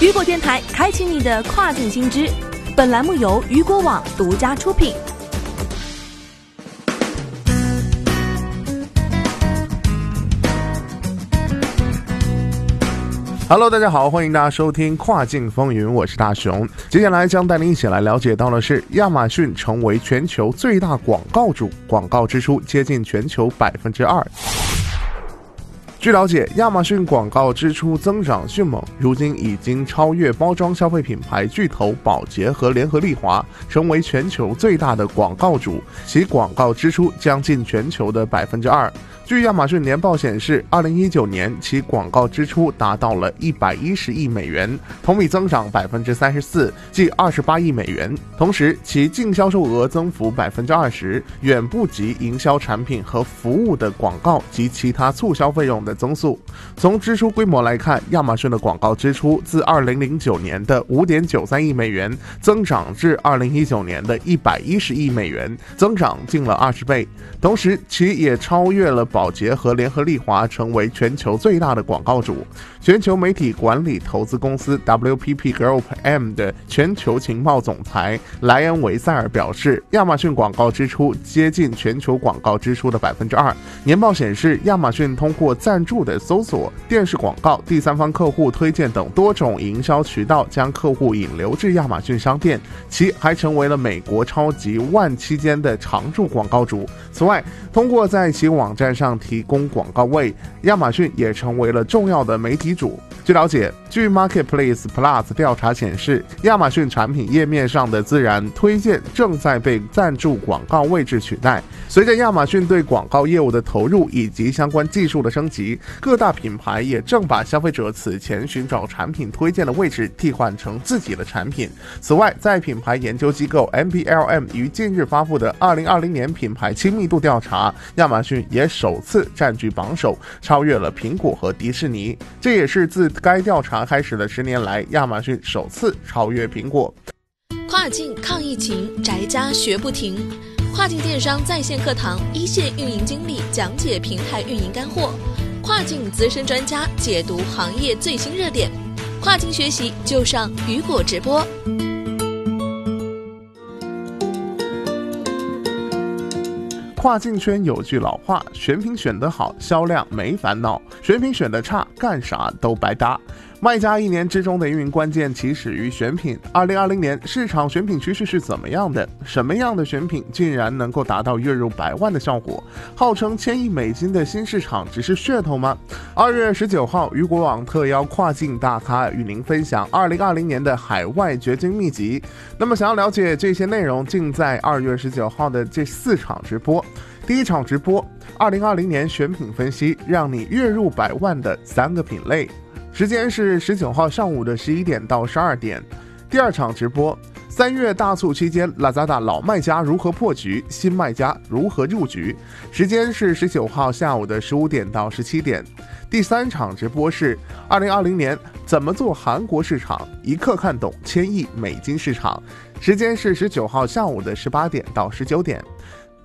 雨果电台开启你的跨境新知，本栏目由雨果网独家出品。Hello，大家好，欢迎大家收听《跨境风云》，我是大熊。接下来将带您一起来了解到的是，亚马逊成为全球最大广告主，广告支出接近全球百分之二。据了解，亚马逊广告支出增长迅猛，如今已经超越包装消费品牌巨头宝洁和联合利华，成为全球最大的广告主，其广告支出将近全球的百分之二。据亚马逊年报显示，二零一九年其广告支出达到了一百一十亿美元，同比增长百分之三十四，即二十八亿美元。同时，其净销售额增幅百分之二十，远不及营销产品和服务的广告及其他促销费用的的增速。从支出规模来看，亚马逊的广告支出自二零零九年的五点九三亿美元增长至二零一九年的一百一十亿美元，增长近了二十倍。同时，其也超越了宝。洁和联合利华成为全球最大的广告主。全球媒体管理投资公司 WPP Group M 的全球情报总裁莱恩维塞尔表示，亚马逊广告支出接近全球广告支出的百分之二。年报显示，亚马逊通过赞助的搜索、电视广告、第三方客户推荐等多种营销渠道，将客户引流至亚马逊商店。其还成为了美国超级万期间的常驻广告主。此外，通过在其网站上提供广告位，亚马逊也成为了重要的媒体主。据了解，据 Marketplace Plus 调查显示，亚马逊产品页面上的自然推荐正在被赞助广告位置取代。随着亚马逊对广告业务的投入以及相关技术的升级，各大品牌也正把消费者此前寻找产品推荐的位置替换成自己的产品。此外，在品牌研究机构 MPLM 于近日发布的2020年品牌亲密度调查，亚马逊也首次占据榜首，超越了苹果和迪士尼。这也是自该调查开始的十年来，亚马逊首次超越苹果。跨境抗疫情，宅家学不停。跨境电商在线课堂，一线运营经理讲解平台运营干货，跨境资深专家解读行业最新热点。跨境学习就上雨果直播。跨境圈有句老话：选品选得好，销量没烦恼；选品选得差，干啥都白搭。卖家一年之中的运营关键起始于选品。二零二零年市场选品趋势是怎么样的？什么样的选品竟然能够达到月入百万的效果？号称千亿美金的新市场只是噱头吗？二月十九号，雨果网特邀跨境大咖与您分享二零二零年的海外掘金秘籍。那么，想要了解这些内容，尽在二月十九号的这四场直播。第一场直播，二零二零年选品分析，让你月入百万的三个品类。时间是十九号上午的十一点到十二点。第二场直播，三月大促期间，Lazada 老卖家如何破局，新卖家如何入局？时间是十九号下午的十五点到十七点。第三场直播是二零二零年怎么做韩国市场，一刻看懂千亿美金市场。时间是十九号下午的十八点到十九点。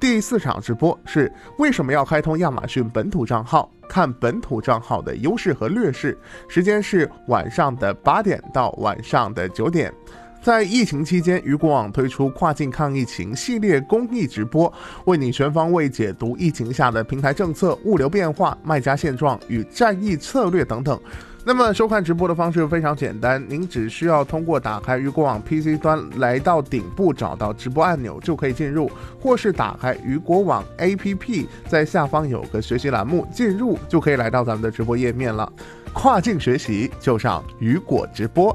第四场直播是为什么要开通亚马逊本土账号？看本土账号的优势和劣势。时间是晚上的八点到晚上的九点。在疫情期间，雨果网推出跨境抗疫情系列公益直播，为你全方位解读疫情下的平台政策、物流变化、卖家现状与战役策略等等。那么收看直播的方式非常简单，您只需要通过打开雨果网 PC 端，来到顶部找到直播按钮就可以进入，或是打开雨果网 APP，在下方有个学习栏目，进入就可以来到咱们的直播页面了。跨境学习就上雨果直播。